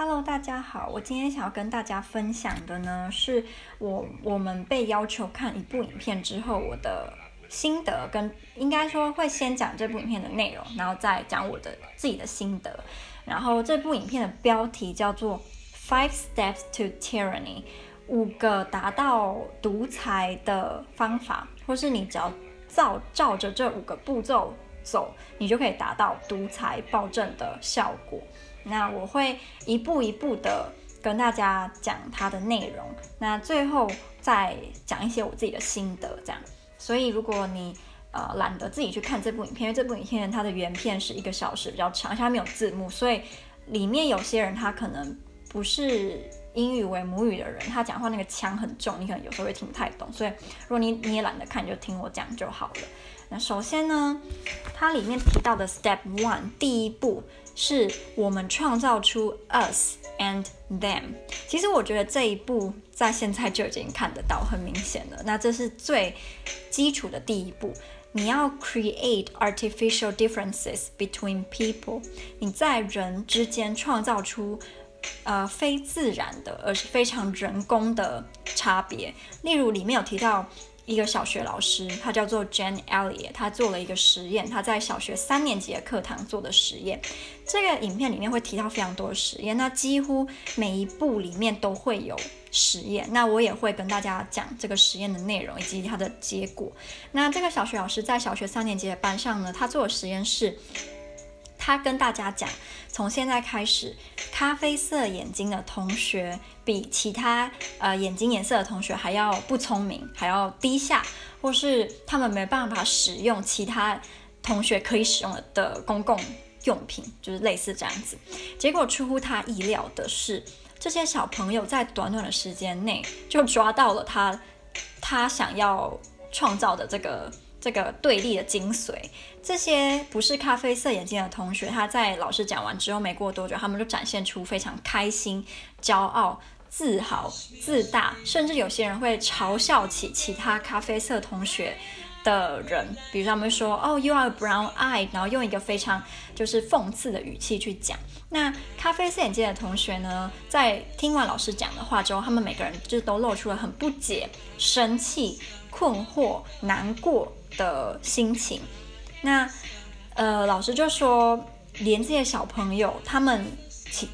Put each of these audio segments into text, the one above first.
Hello，大家好，我今天想要跟大家分享的呢，是我我们被要求看一部影片之后，我的心得跟应该说会先讲这部影片的内容，然后再讲我的自己的心得。然后这部影片的标题叫做《Five Steps to Tyranny》，五个达到独裁的方法，或是你只要照照着这五个步骤走，你就可以达到独裁暴政的效果。那我会一步一步的跟大家讲它的内容，那最后再讲一些我自己的心得，这样。所以如果你呃懒得自己去看这部影片，因为这部影片它的原片是一个小时比较长，而且它没有字幕，所以里面有些人他可能不是英语为母语的人，他讲话那个腔很重，你可能有时候会听不太懂。所以如果你你也懒得看，就听我讲就好了。那首先呢，它里面提到的 Step One 第一步。是我们创造出 us and them。其实我觉得这一步在现在就已经看得到，很明显了。那这是最基础的第一步，你要 create artificial differences between people。你在人之间创造出呃非自然的，而是非常人工的差别。例如里面有提到。一个小学老师，他叫做 Jane Elliot，他做了一个实验，他在小学三年级的课堂做的实验。这个影片里面会提到非常多的实验，那几乎每一部里面都会有实验。那我也会跟大家讲这个实验的内容以及它的结果。那这个小学老师在小学三年级的班上呢，他做的实验是。他跟大家讲，从现在开始，咖啡色眼睛的同学比其他呃眼睛颜色的同学还要不聪明，还要低下，或是他们没办法使用其他同学可以使用的公共用品，就是类似这样子。结果出乎他意料的是，这些小朋友在短短的时间内就抓到了他他想要创造的这个。这个对立的精髓，这些不是咖啡色眼睛的同学，他在老师讲完之后没过多久，他们就展现出非常开心、骄傲、自豪、自大，甚至有些人会嘲笑起其他咖啡色同学的人，比如他们说：“哦，you are brown eye，然后用一个非常就是讽刺的语气去讲。那咖啡色眼镜的同学呢，在听完老师讲的话之后，他们每个人就都露出了很不解、生气、困惑、难过。的心情，那呃，老师就说，连这些小朋友，他们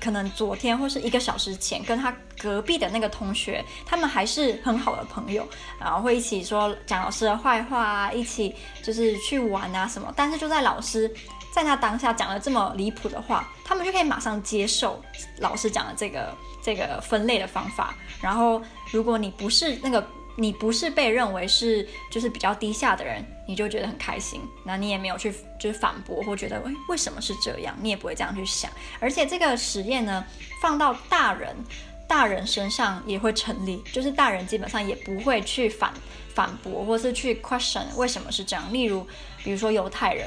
可能昨天或是一个小时前跟他隔壁的那个同学，他们还是很好的朋友，然后会一起说讲老师的坏话啊，一起就是去玩啊什么。但是就在老师在他当下讲了这么离谱的话，他们就可以马上接受老师讲的这个这个分类的方法。然后如果你不是那个。你不是被认为是就是比较低下的人，你就觉得很开心，那你也没有去就是反驳或觉得诶，为什么是这样，你也不会这样去想。而且这个实验呢，放到大人大人身上也会成立，就是大人基本上也不会去反反驳或是去 question 为什么是这样。例如，比如说犹太人，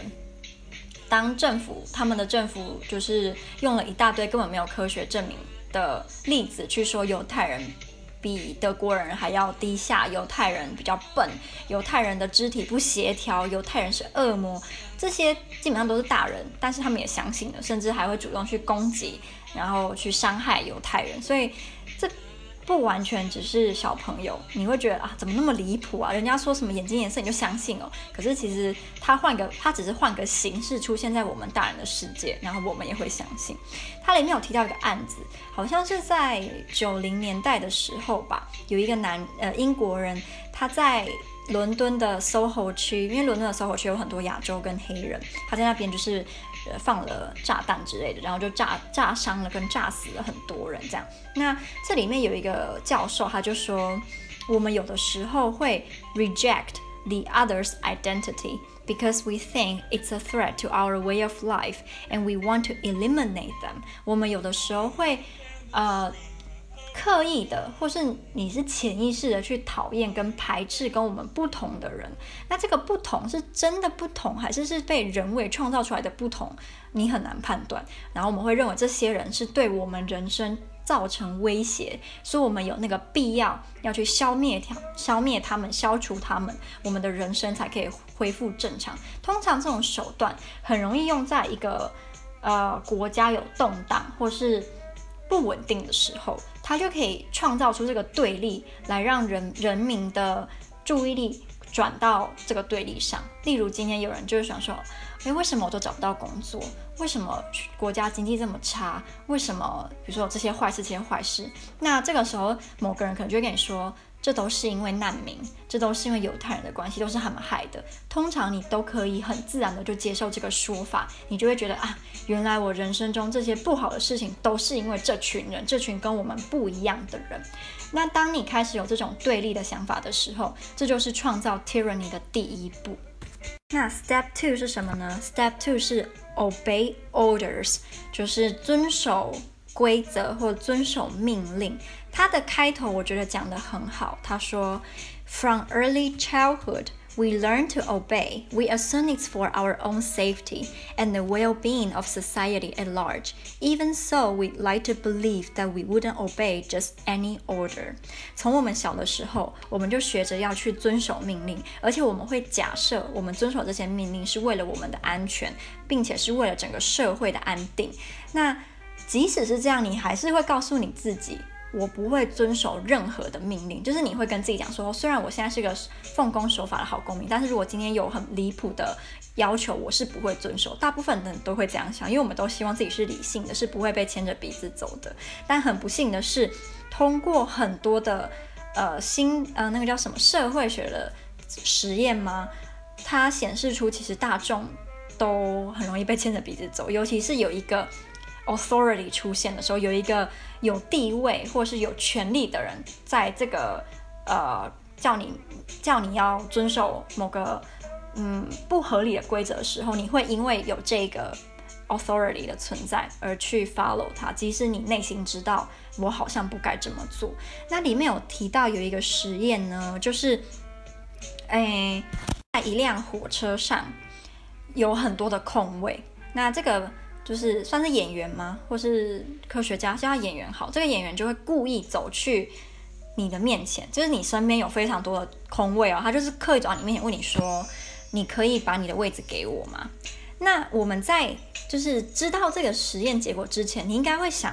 当政府他们的政府就是用了一大堆根本没有科学证明的例子去说犹太人。比德国人还要低下，犹太人比较笨，犹太人的肢体不协调，犹太人是恶魔，这些基本上都是大人，但是他们也相信了，甚至还会主动去攻击，然后去伤害犹太人，所以这。不完全只是小朋友，你会觉得啊，怎么那么离谱啊？人家说什么眼睛颜色你就相信哦？可是其实他换个，他只是换个形式出现在我们大人的世界，然后我们也会相信。它里面有提到一个案子，好像是在九零年代的时候吧，有一个男呃英国人，他在伦敦的 SOHO 区，因为伦敦的 SOHO 区有很多亚洲跟黑人，他在那边就是。放了炸弹之类的，然后就炸炸伤了跟炸死了很多人，这样。那这里面有一个教授，他就说，我们有的时候会 reject the other's identity because we think it's a threat to our way of life and we want to eliminate them。我们有的时候会，呃。 刻意的，或是你是潜意识的去讨厌跟排斥跟我们不同的人，那这个不同是真的不同，还是是被人为创造出来的不同？你很难判断。然后我们会认为这些人是对我们人生造成威胁，所以我们有那个必要要去消灭他、消灭他们、消除他们，我们的人生才可以恢复正常。通常这种手段很容易用在一个呃国家有动荡或是。不稳定的时候，他就可以创造出这个对立，来让人人民的注意力转到这个对立上。例如，今天有人就是想说，诶，为什么我都找不到工作？为什么国家经济这么差？为什么比如说这些坏事、这些坏事？那这个时候，某个人可能就会跟你说。这都是因为难民，这都是因为犹太人的关系，都是他们害的。通常你都可以很自然的就接受这个说法，你就会觉得啊，原来我人生中这些不好的事情都是因为这群人，这群跟我们不一样的人。那当你开始有这种对立的想法的时候，这就是创造 tyranny 的第一步。那 step two 是什么呢？step two 是 obey orders，就是遵守规则或遵守命令。他的开头我觉得讲得很好。他说：“From early childhood, we learn to obey. We assume it's for our own safety and the well-being of society at large. Even so, we like to believe that we wouldn't obey just any order.” 从我们小的时候，我们就学着要去遵守命令，而且我们会假设我们遵守这些命令是为了我们的安全，并且是为了整个社会的安定。那 即使是这样，你还是会告诉你自己。我不会遵守任何的命令，就是你会跟自己讲说，虽然我现在是个奉公守法的好公民，但是如果今天有很离谱的要求，我是不会遵守。大部分人都会这样想，因为我们都希望自己是理性的，是不会被牵着鼻子走的。但很不幸的是，通过很多的呃新呃那个叫什么社会学的实验吗？它显示出其实大众都很容易被牵着鼻子走，尤其是有一个。Authority 出现的时候，有一个有地位或是有权力的人，在这个呃叫你叫你要遵守某个嗯不合理的规则的时候，你会因为有这个 authority 的存在而去 follow 它，即使你内心知道我好像不该这么做。那里面有提到有一个实验呢，就是诶在一辆火车上有很多的空位，那这个。就是算是演员吗？或是科学家？叫他演员好，这个演员就会故意走去你的面前，就是你身边有非常多的空位哦，他就是刻意走到你面前问你说：“你可以把你的位置给我吗？”那我们在就是知道这个实验结果之前，你应该会想：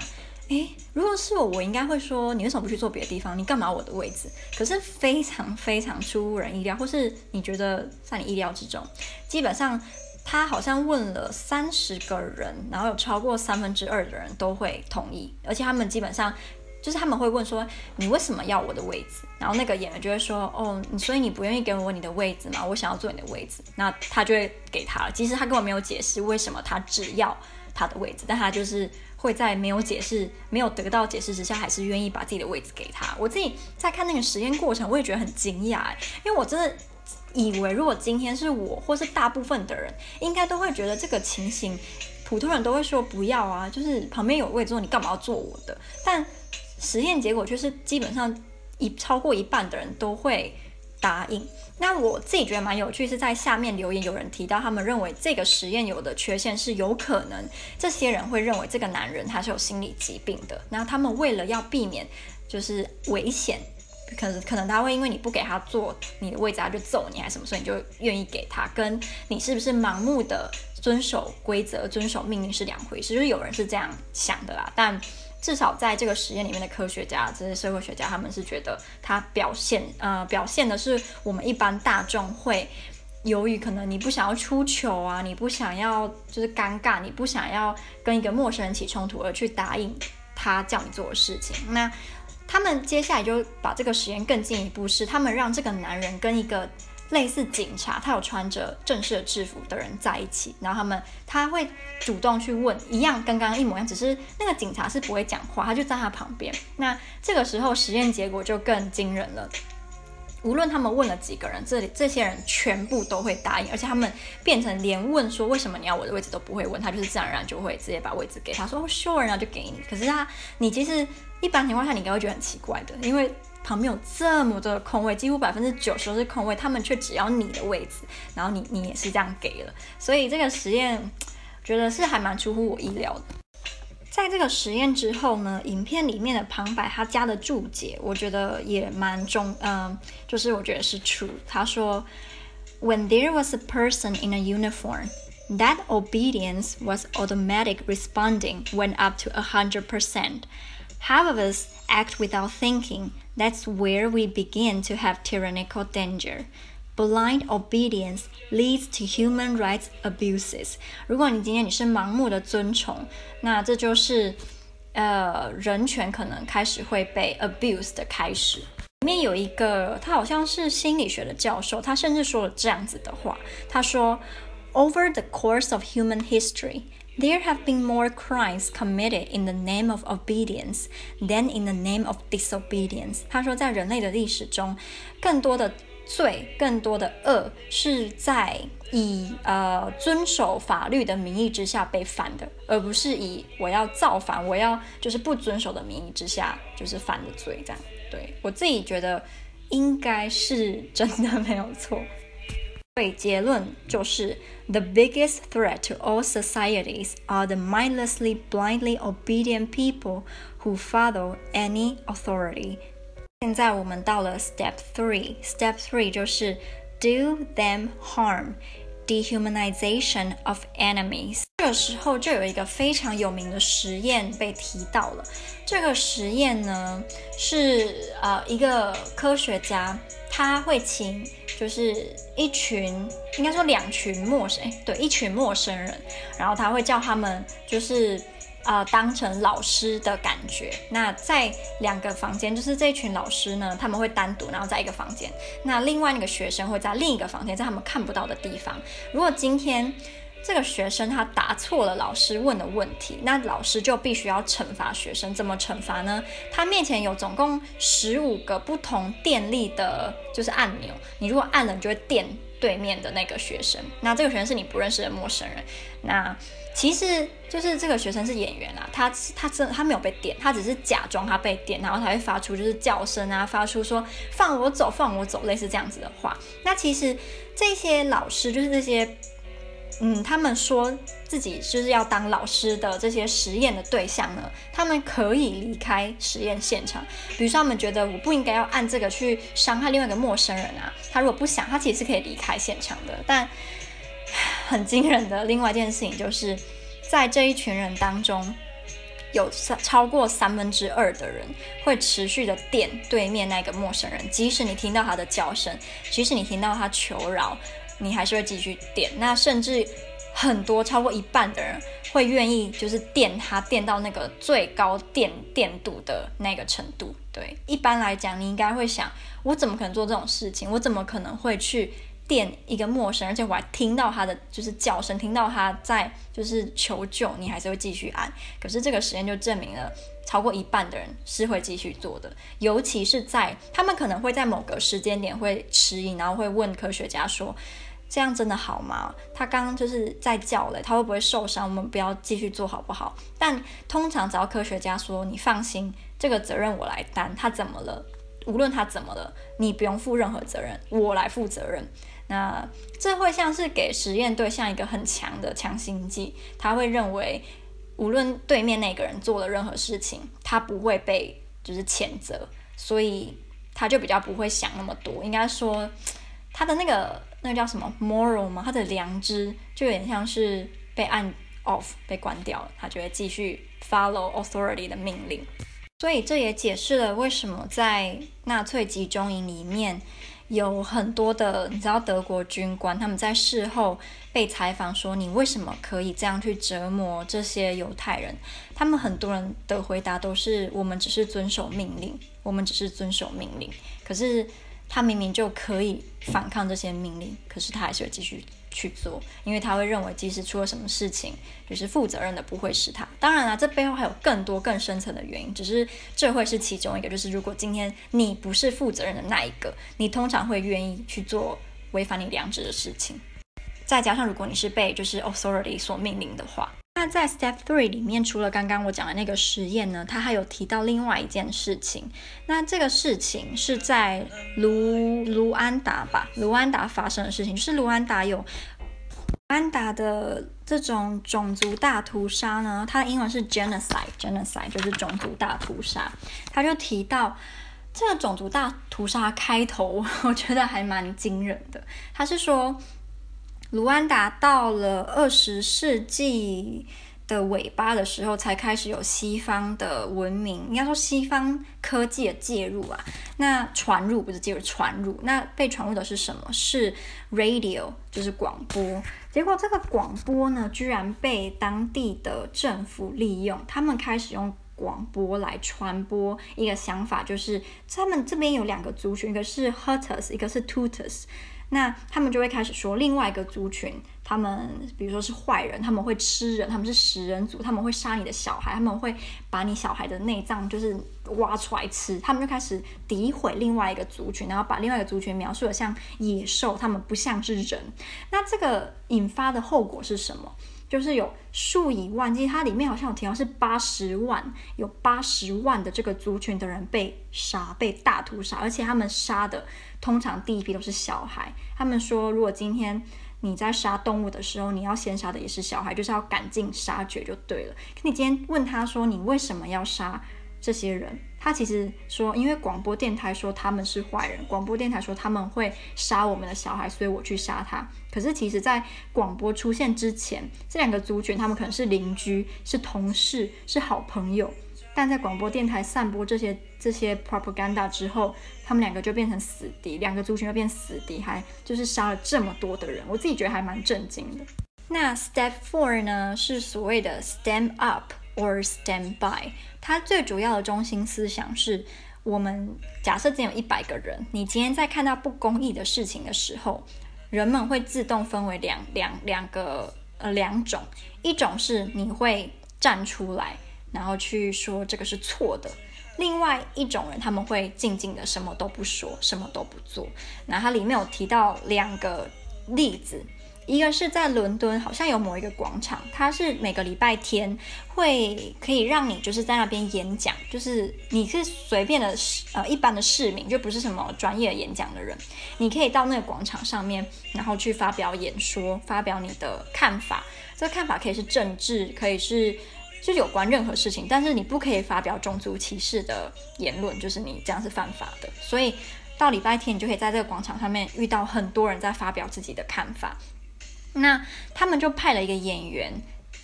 诶，如果是我，我应该会说：“你为什么不去坐别的地方？你干嘛我的位置？”可是非常非常出乎人意料，或是你觉得在你意料之中，基本上。他好像问了三十个人，然后有超过三分之二的人都会同意，而且他们基本上就是他们会问说：“你为什么要我的位置？”然后那个演员就会说：“哦，你所以你不愿意给我你的位置吗？我想要坐你的位置。”那他就会给他了。其实他根本没有解释为什么他只要他的位置，但他就是会在没有解释、没有得到解释之下，还是愿意把自己的位置给他。我自己在看那个实验过程，我也觉得很惊讶，因为我真的。以为如果今天是我，或是大部分的人，应该都会觉得这个情形，普通人都会说不要啊，就是旁边有位置坐，你干嘛要坐我的？但实验结果就是基本上一超过一半的人都会答应。那我自己觉得蛮有趣，是在下面留言有人提到，他们认为这个实验有的缺陷是有可能这些人会认为这个男人他是有心理疾病的，然后他们为了要避免就是危险。可能可能他会因为你不给他坐你的位置，他就揍你还是什么，所以你就愿意给他。跟你是不是盲目的遵守规则、遵守命令是两回事。就是有人是这样想的啦，但至少在这个实验里面的科学家、这些社会学家，他们是觉得他表现呃表现的是我们一般大众会由于可能你不想要出糗啊，你不想要就是尴尬，你不想要跟一个陌生人起冲突而去答应他叫你做的事情。那他们接下来就把这个实验更进一步，是他们让这个男人跟一个类似警察，他有穿着正式的制服的人在一起，然后他们他会主动去问，一样跟刚刚一模一样，只是那个警察是不会讲话，他就在他旁边。那这个时候实验结果就更惊人了，无论他们问了几个人，这里这些人全部都会答应，而且他们变成连问说为什么你要我的位置都不会问，他就是自然而然就会直接把位置给他说，说 sure，然后就给你。可是他，你其实。一般情况下，你应该会觉得很奇怪的，因为旁边有这么多的空位，几乎百分之九十都是空位，他们却只要你的位置，然后你你也是这样给了，所以这个实验觉得是还蛮出乎我意料的。在这个实验之后呢，影片里面的旁白他加的注解，我觉得也蛮中，嗯、呃，就是我觉得是 true。他说，When there was a person in a uniform。 That obedience was automatic responding went up to a hundred percent. Half of us act without thinking. That's where we begin to have tyrannical danger. Blind obedience leads to human rights abuses. 如果你今天你是盲目的遵从，那这就是呃人权可能开始会被 abuse 的开始。里面有一个，他好像是心理学的教授，他甚至说了这样子的话，他说：Over the course of human history, there have been more crimes committed in the name of obedience than in the name of disobedience。他说，在人类的历史中，更多的 罪更多的恶是在以呃遵守法律的名义之下被犯的，而不是以我要造反，我要就是不遵守的名义之下就是犯的罪。这样，对，我自己觉得应该是真的没有错。所以结论就是，the biggest threat to all societies are the mindlessly, blindly obedient people who follow any authority. 现在我们到了 step three。step three 就是 do them harm，dehumanization of enemies。这个时候就有一个非常有名的实验被提到了。这个实验呢是呃一个科学家，他会请就是一群应该说两群陌生，对，一群陌生人，然后他会叫他们就是。呃，当成老师的感觉。那在两个房间，就是这群老师呢，他们会单独，然后在一个房间。那另外那个学生会在另一个房间，在他们看不到的地方。如果今天这个学生他答错了老师问的问题，那老师就必须要惩罚学生。怎么惩罚呢？他面前有总共十五个不同电力的，就是按钮。你如果按了，你就会电对面的那个学生。那这个学生是你不认识的陌生人。那其实就是这个学生是演员啊，他他真他没有被电，他只是假装他被电，然后他会发出就是叫声啊，发出说放我走，放我走，类似这样子的话。那其实这些老师就是这些，嗯，他们说自己就是要当老师的这些实验的对象呢，他们可以离开实验现场。比如说他们觉得我不应该要按这个去伤害另外一个陌生人啊，他如果不想，他其实是可以离开现场的，但。很惊人的另外一件事情就是，在这一群人当中，有三超过三分之二的人会持续的点对面那个陌生人，即使你听到他的叫声，即使你听到他求饶，你还是会继续点。那甚至很多超过一半的人会愿意就是电他，电到那个最高电电度的那个程度。对，一般来讲，你应该会想，我怎么可能做这种事情？我怎么可能会去？电一个陌生，而且我还听到他的就是叫声，听到他在就是求救，你还是会继续按。可是这个实验就证明了，超过一半的人是会继续做的，尤其是在他们可能会在某个时间点会迟疑，然后会问科学家说：“这样真的好吗？他刚刚就是在叫了，他会不会受伤？我们不要继续做好不好？”但通常只要科学家说：“你放心，这个责任我来担。”他怎么了？无论他怎么了，你不用负任何责任，我来负责任。那这会像是给实验对象一个很强的强心剂，他会认为无论对面那个人做了任何事情，他不会被就是谴责，所以他就比较不会想那么多。应该说他的那个那叫什么 moral 吗？他的良知就有点像是被按 off 被关掉了，他就会继续 follow authority 的命令。所以这也解释了为什么在纳粹集中营里面。有很多的，你知道德国军官他们在事后被采访说：“你为什么可以这样去折磨这些犹太人？”他们很多人的回答都是：“我们只是遵守命令，我们只是遵守命令。”可是他明明就可以反抗这些命令，可是他还是会继续。去做，因为他会认为，即使出了什么事情，就是负责任的不会是他。当然了，这背后还有更多更深层的原因，只是这会是其中一个。就是如果今天你不是负责任的那一个，你通常会愿意去做违反你良知的事情。再加上如果你是被就是 authority 所命令的话，那在 step three 里面，除了刚刚我讲的那个实验呢，他还有提到另外一件事情。那这个事情是在卢卢安达吧，卢安达发生的事情，就是卢安达有卢安达的这种种族大屠杀呢，它的英文是 genocide，genocide 就是种族大屠杀。他就提到这个种族大屠杀开头，我觉得还蛮惊人的。他是说。卢安达到了二十世纪的尾巴的时候，才开始有西方的文明，应该说西方科技的介入啊。那传入不是介入，传入。那被传入的是什么？是 radio，就是广播。结果这个广播呢，居然被当地的政府利用，他们开始用广播来传播一个想法，就是他们这边有两个族群，一个是 Hutus，一个是 Tutus。那他们就会开始说另外一个族群，他们比如说是坏人，他们会吃人，他们是食人族，他们会杀你的小孩，他们会把你小孩的内脏就是挖出来吃，他们就开始诋毁另外一个族群，然后把另外一个族群描述的像野兽，他们不像是人。那这个引发的后果是什么？就是有数以万计，它里面好像有提到是八十万，有八十万的这个族群的人被杀，被大屠杀，而且他们杀的通常第一批都是小孩。他们说，如果今天你在杀动物的时候，你要先杀的也是小孩，就是要赶尽杀绝就对了。可你今天问他说，你为什么要杀？这些人，他其实说，因为广播电台说他们是坏人，广播电台说他们会杀我们的小孩，所以我去杀他。可是其实，在广播出现之前，这两个族群他们可能是邻居、是同事、是好朋友，但在广播电台散播这些这些 propaganda 之后，他们两个就变成死敌，两个族群就变死敌，还就是杀了这么多的人，我自己觉得还蛮震惊的。那 Step Four 呢，是所谓的 Stand Up or Stand By。它最主要的中心思想是，我们假设只有一百个人，你今天在看到不公义的事情的时候，人们会自动分为两两两个呃两种，一种是你会站出来，然后去说这个是错的；另外一种人他们会静静的什么都不说，什么都不做。那它里面有提到两个例子。一个是在伦敦，好像有某一个广场，它是每个礼拜天会可以让你就是在那边演讲，就是你是随便的呃一般的市民，就不是什么专业演讲的人，你可以到那个广场上面，然后去发表演说，发表你的看法。这个看法可以是政治，可以是就有关任何事情，但是你不可以发表种族歧视的言论，就是你这样是犯法的。所以到礼拜天，你就可以在这个广场上面遇到很多人在发表自己的看法。那他们就派了一个演员，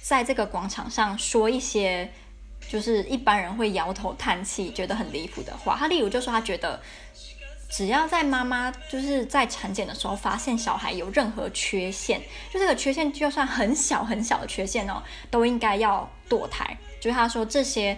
在这个广场上说一些，就是一般人会摇头叹气、觉得很离谱的话。他例如就说，他觉得只要在妈妈就是在产检的时候发现小孩有任何缺陷，就这个缺陷就算很小很小的缺陷哦，都应该要堕胎。就是他说这些。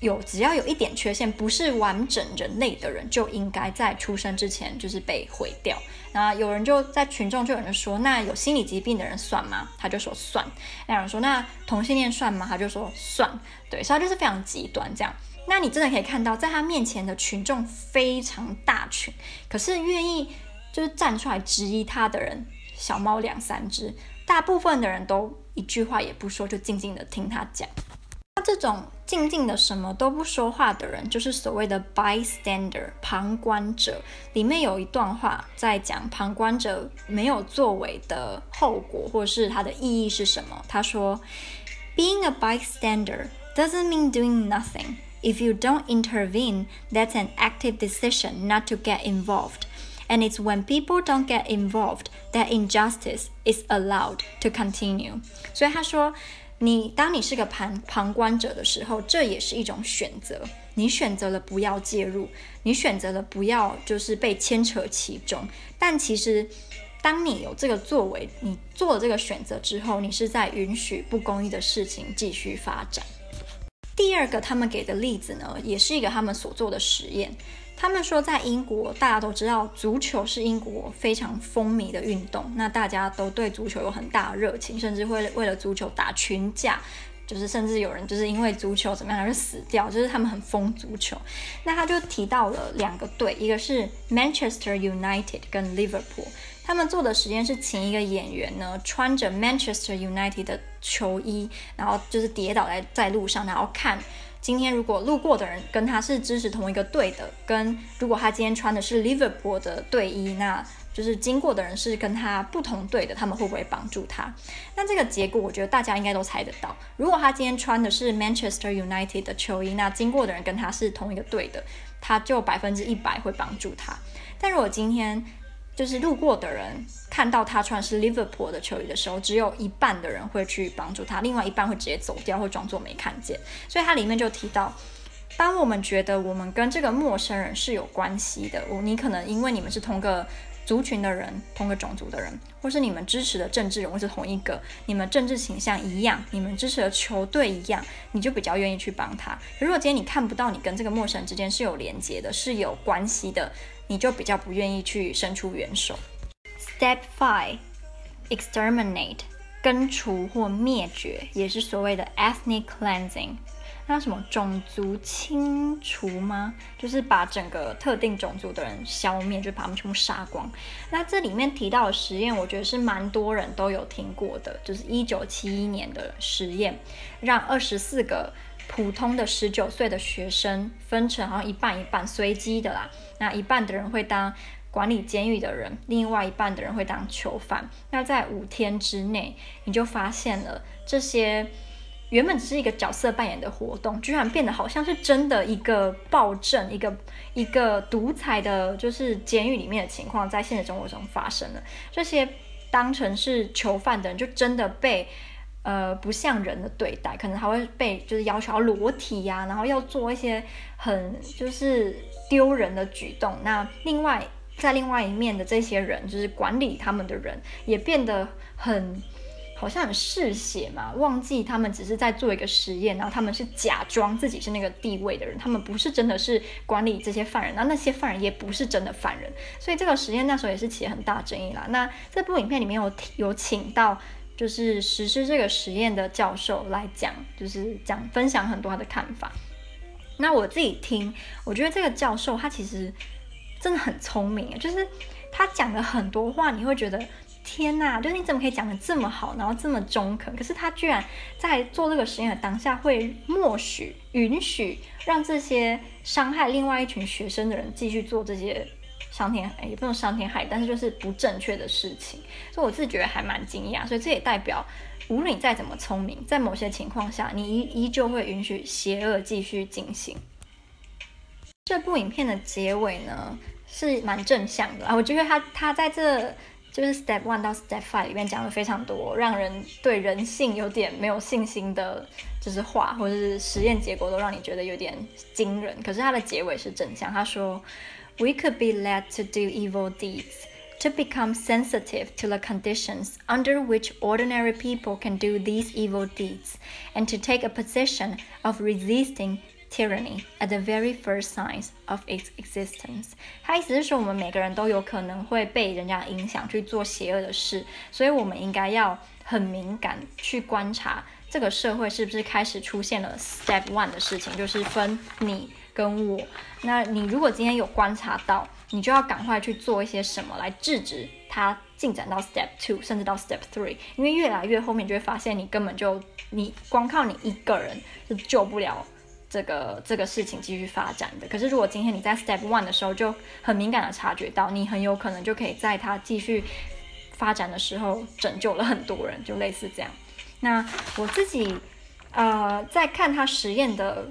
有只要有一点缺陷，不是完整人类的人，就应该在出生之前就是被毁掉。那有人就在群众就有人说，那有心理疾病的人算吗？他就说算。那有人说，那同性恋算吗？他就说算。对，所以他就是非常极端这样。那你真的可以看到，在他面前的群众非常大群，可是愿意就是站出来质疑他的人，小猫两三只，大部分的人都一句话也不说，就静静的听他讲。那这种静静的什么都不说话的人，就是所谓的 bystander 旁观者。里面有一段话在讲旁观者没有作为的后果，或是它的意义是什么。他说：“Being a bystander doesn't mean doing nothing. If you don't intervene, that's an active decision not to get involved. And it's when people don't get involved that injustice is allowed to continue.” 所以他说。 你当你是个旁旁观者的时候，这也是一种选择。你选择了不要介入，你选择了不要就是被牵扯其中。但其实，当你有这个作为，你做了这个选择之后，你是在允许不公义的事情继续发展。第二个他们给的例子呢，也是一个他们所做的实验。他们说，在英国，大家都知道足球是英国非常风靡的运动，那大家都对足球有很大的热情，甚至会为了足球打群架，就是甚至有人就是因为足球怎么样而死掉，就是他们很疯足球。那他就提到了两个队，一个是 Manchester United 跟 Liverpool，他们做的实验是请一个演员呢穿着 Manchester United 的球衣，然后就是跌倒在在路上，然后看。今天如果路过的人跟他是支持同一个队的，跟如果他今天穿的是 Liverpool 的队衣，那就是经过的人是跟他不同队的，他们会不会帮助他？那这个结果我觉得大家应该都猜得到。如果他今天穿的是 Manchester United 的球衣，那经过的人跟他是同一个队的，他就百分之一百会帮助他。但如果今天就是路过的人看到他穿是 Liverpool 的球衣的时候，只有一半的人会去帮助他，另外一半会直接走掉，或装作没看见。所以它里面就提到，当我们觉得我们跟这个陌生人是有关系的，我你可能因为你们是同个族群的人，同个种族的人，或是你们支持的政治人物是同一个，你们政治倾向一样，你们支持的球队一样，你就比较愿意去帮他。如果今天你看不到你跟这个陌生人之间是有连接的，是有关系的。你就比较不愿意去伸出援手。Step five, exterminate，根除或灭绝，也是所谓的 ethnic cleansing。那什么种族清除吗？就是把整个特定种族的人消灭，就把他们全部杀光。那这里面提到的实验，我觉得是蛮多人都有听过的，就是一九七一年的实验，让二十四个。普通的十九岁的学生分成好像一半一半，随机的啦。那一半的人会当管理监狱的人，另外一半的人会当囚犯。那在五天之内，你就发现了这些原本只是一个角色扮演的活动，居然变得好像是真的一个暴政、一个一个独裁的，就是监狱里面的情况，在现实生活中发生了。这些当成是囚犯的人，就真的被。呃，不像人的对待，可能还会被就是要求要裸体呀、然后要做一些很就是丢人的举动。那另外在另外一面的这些人，就是管理他们的人，也变得很好像很嗜血嘛，忘记他们只是在做一个实验，然后他们是假装自己是那个地位的人，他们不是真的是管理这些犯人，那那些犯人也不是真的犯人，所以这个实验那时候也是起了很大争议啦。那这部影片里面有有请到。就是实施这个实验的教授来讲，就是讲分享很多他的看法。那我自己听，我觉得这个教授他其实真的很聪明，就是他讲的很多话，你会觉得天哪，就是你怎么可以讲得这么好，然后这么中肯？可是他居然在做这个实验的当下，会默许、允许让这些伤害另外一群学生的人继续做这些。伤天害，也不能伤天害，但是就是不正确的事情，所以我自己觉得还蛮惊讶。所以这也代表，无论你再怎么聪明，在某些情况下，你依依旧会允许邪恶继续进行。这部影片的结尾呢，是蛮正向的啊，我觉得他他在这就是 Step One 到 Step Five 里面讲了非常多让人对人性有点没有信心的，就是话或者是实验结果都让你觉得有点惊人。可是他的结尾是正向，他说。We could be led to do evil deeds, to become sensitive to the conditions under which ordinary people can do these evil deeds, and to take a position of resisting tyranny at the very first signs of its existence. 他意思是说，我们每个人都有可能会被人家影响去做邪恶的事，所以我们应该要很敏感去观察这个社会是不是开始出现了 Step One 的事情，就是分你。 跟我，那你如果今天有观察到，你就要赶快去做一些什么来制止它进展到 step two，甚至到 step three，因为越来越后面就会发现你根本就你光靠你一个人是救不了这个这个事情继续发展的。可是如果今天你在 step one 的时候就很敏感的察觉到，你很有可能就可以在它继续发展的时候拯救了很多人，就类似这样。那我自己呃在看他实验的。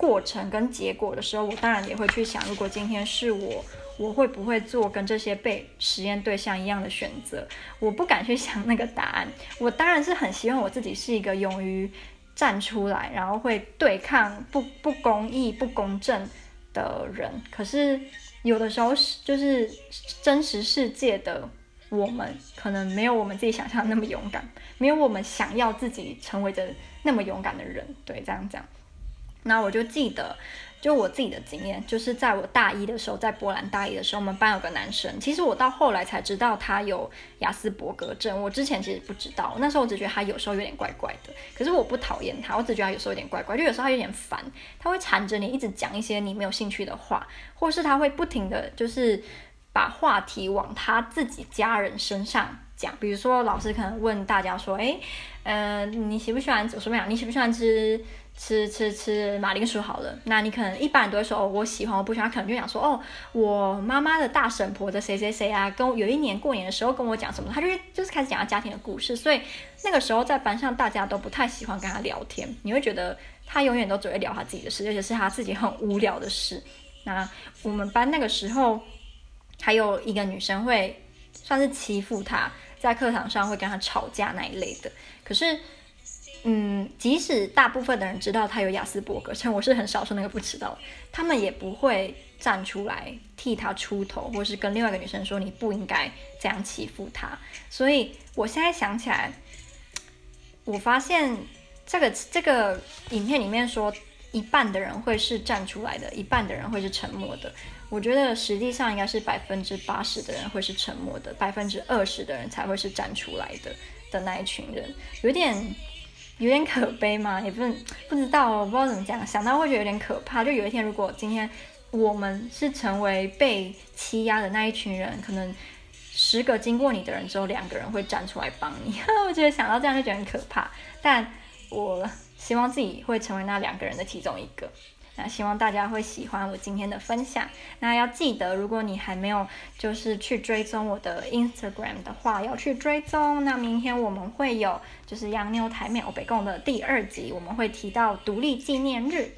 过程跟结果的时候，我当然也会去想，如果今天是我，我会不会做跟这些被实验对象一样的选择？我不敢去想那个答案。我当然是很希望我自己是一个勇于站出来，然后会对抗不不公义、不公正的人。可是有的时候是就是真实世界的我们，可能没有我们自己想象的那么勇敢，没有我们想要自己成为的那么勇敢的人。对，这样讲。那我就记得，就我自己的经验，就是在我大一的时候，在波兰大一的时候，我们班有个男生，其实我到后来才知道他有亚斯伯格症，我之前其实不知道，那时候我只觉得他有时候有点怪怪的，可是我不讨厌他，我只觉得他有时候有点怪怪，就有时候他有点烦，他会缠着你一直讲一些你没有兴趣的话，或是他会不停的就是把话题往他自己家人身上讲，比如说老师可能问大家说，诶，呃，你喜不喜欢，我说没有，你喜不喜欢吃？吃吃吃马铃薯好了，那你可能一般都会说哦，我喜欢，我不喜欢，可能就想说哦，我妈妈的大婶婆的谁谁谁啊，跟我有一年过年的时候跟我讲什么，他就就是开始讲他家庭的故事，所以那个时候在班上大家都不太喜欢跟他聊天，你会觉得他永远都只会聊他自己的事，而且是他自己很无聊的事。那我们班那个时候还有一个女生会算是欺负他，在课堂上会跟他吵架那一类的。可是，嗯，即使大部分的人知道他有雅斯伯格，像我是很少数那个不知道，他们也不会站出来替他出头，或是跟另外一个女生说你不应该这样欺负他。所以我现在想起来，我发现这个这个影片里面说。一半的人会是站出来的，一半的人会是沉默的。我觉得实际上应该是百分之八十的人会是沉默的，百分之二十的人才会是站出来的的那一群人。有点有点可悲吗？也不不知道，我不知道怎么讲。想到会觉得有点可怕。就有一天，如果今天我们是成为被欺压的那一群人，可能十个经过你的人之后，两个人会站出来帮你。我觉得想到这样就觉得很可怕。但我。希望自己会成为那两个人的其中一个。那希望大家会喜欢我今天的分享。那要记得，如果你还没有就是去追踪我的 Instagram 的话，要去追踪。那明天我们会有就是洋妞台面欧北共的第二集，我们会提到独立纪念日。